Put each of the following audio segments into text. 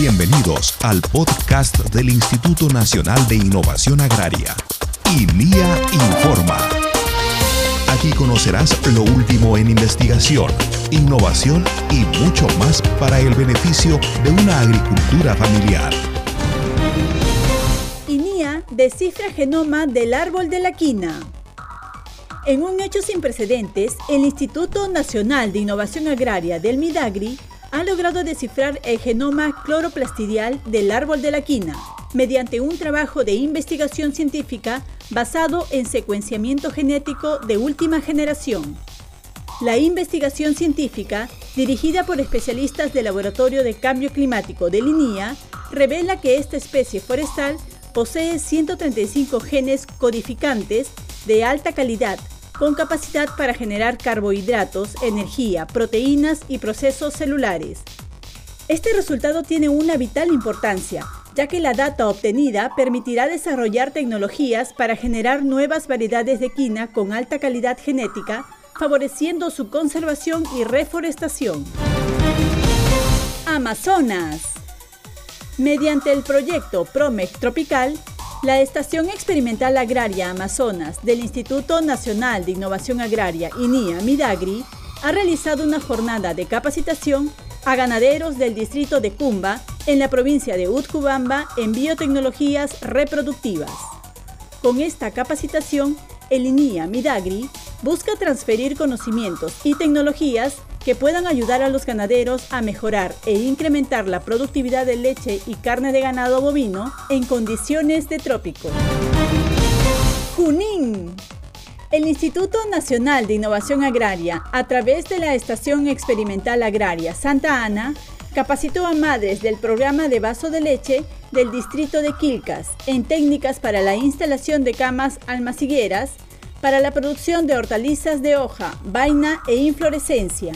Bienvenidos al podcast del Instituto Nacional de Innovación Agraria. INIA Informa. Aquí conocerás lo último en investigación, innovación y mucho más para el beneficio de una agricultura familiar. INIA descifra genoma del árbol de la quina. En un hecho sin precedentes, el Instituto Nacional de Innovación Agraria del Midagri ha logrado descifrar el genoma cloroplastidial del árbol de la quina mediante un trabajo de investigación científica basado en secuenciamiento genético de última generación. La investigación científica, dirigida por especialistas del Laboratorio de Cambio Climático de Linia, revela que esta especie forestal posee 135 genes codificantes de alta calidad con capacidad para generar carbohidratos, energía, proteínas y procesos celulares. Este resultado tiene una vital importancia, ya que la data obtenida permitirá desarrollar tecnologías para generar nuevas variedades de quina con alta calidad genética, favoreciendo su conservación y reforestación. Amazonas. Mediante el proyecto PROMEC Tropical, la Estación Experimental Agraria Amazonas del Instituto Nacional de Innovación Agraria INIA Midagri ha realizado una jornada de capacitación a ganaderos del distrito de Cumba en la provincia de Utcubamba en biotecnologías reproductivas. Con esta capacitación, el INIA Midagri busca transferir conocimientos y tecnologías que puedan ayudar a los ganaderos a mejorar e incrementar la productividad de leche y carne de ganado bovino en condiciones de trópico. Junín. El Instituto Nacional de Innovación Agraria, a través de la Estación Experimental Agraria Santa Ana, capacitó a madres del programa de vaso de leche del distrito de Quilcas en técnicas para la instalación de camas almacigueras para la producción de hortalizas de hoja, vaina e inflorescencia.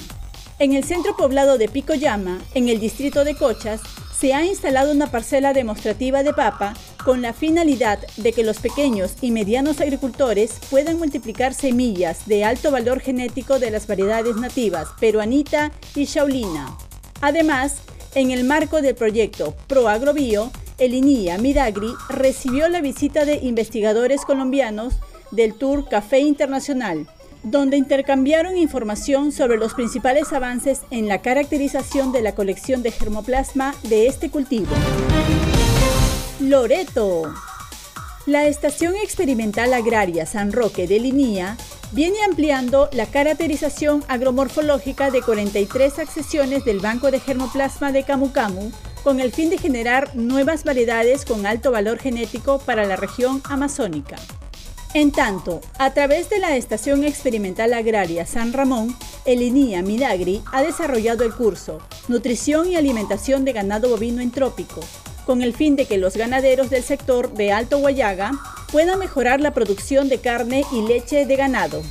En el centro poblado de Picoyama, en el distrito de Cochas, se ha instalado una parcela demostrativa de papa con la finalidad de que los pequeños y medianos agricultores puedan multiplicar semillas de alto valor genético de las variedades nativas peruanita y shaolina. Además, en el marco del proyecto ProAgrobio, el INIA Midagri recibió la visita de investigadores colombianos del Tour Café Internacional, donde intercambiaron información sobre los principales avances en la caracterización de la colección de germoplasma de este cultivo. Loreto. La Estación Experimental Agraria San Roque de Linía viene ampliando la caracterización agromorfológica de 43 accesiones del Banco de Germoplasma de Camu Camu con el fin de generar nuevas variedades con alto valor genético para la región amazónica. En tanto, a través de la Estación Experimental Agraria San Ramón, el INIA ha desarrollado el curso Nutrición y Alimentación de Ganado Bovino en Trópico, con el fin de que los ganaderos del sector de Alto Guayaga puedan mejorar la producción de carne y leche de ganado.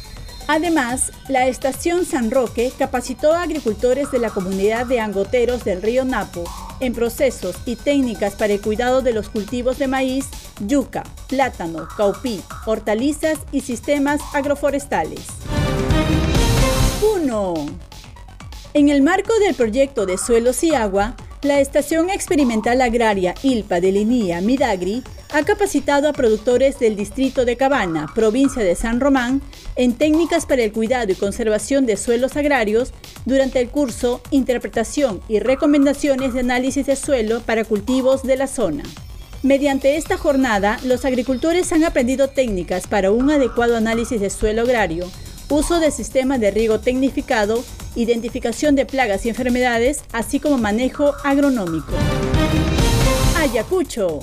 Además, la estación San Roque capacitó a agricultores de la comunidad de angoteros del río Napo en procesos y técnicas para el cuidado de los cultivos de maíz, yuca, plátano, caupí, hortalizas y sistemas agroforestales. 1. En el marco del proyecto de suelos y agua, la Estación Experimental Agraria ILPA de Linía Midagri ha capacitado a productores del distrito de Cabana, provincia de San Román, en técnicas para el cuidado y conservación de suelos agrarios durante el curso Interpretación y Recomendaciones de Análisis de Suelo para Cultivos de la Zona. Mediante esta jornada, los agricultores han aprendido técnicas para un adecuado análisis de suelo agrario, uso de sistemas de riego tecnificado, identificación de plagas y enfermedades, así como manejo agronómico. Ayacucho.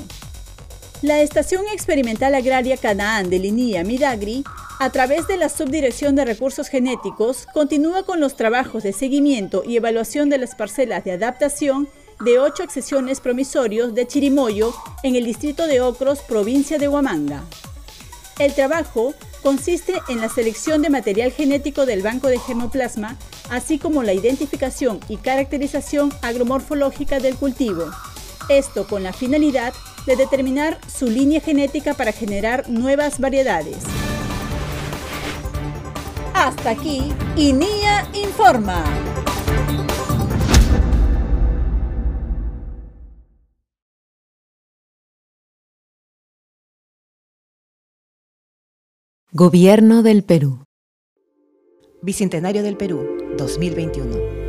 La Estación Experimental Agraria Canaán de Linía Midagri, a través de la Subdirección de Recursos Genéticos, continúa con los trabajos de seguimiento y evaluación de las parcelas de adaptación de ocho accesiones promisorios de Chirimoyo en el distrito de Ocros, provincia de Huamanga. El trabajo consiste en la selección de material genético del banco de germoplasma, así como la identificación y caracterización agromorfológica del cultivo. Esto con la finalidad de determinar su línea genética para generar nuevas variedades. Hasta aquí, INIA Informa. Gobierno del Perú. Bicentenario del Perú, 2021.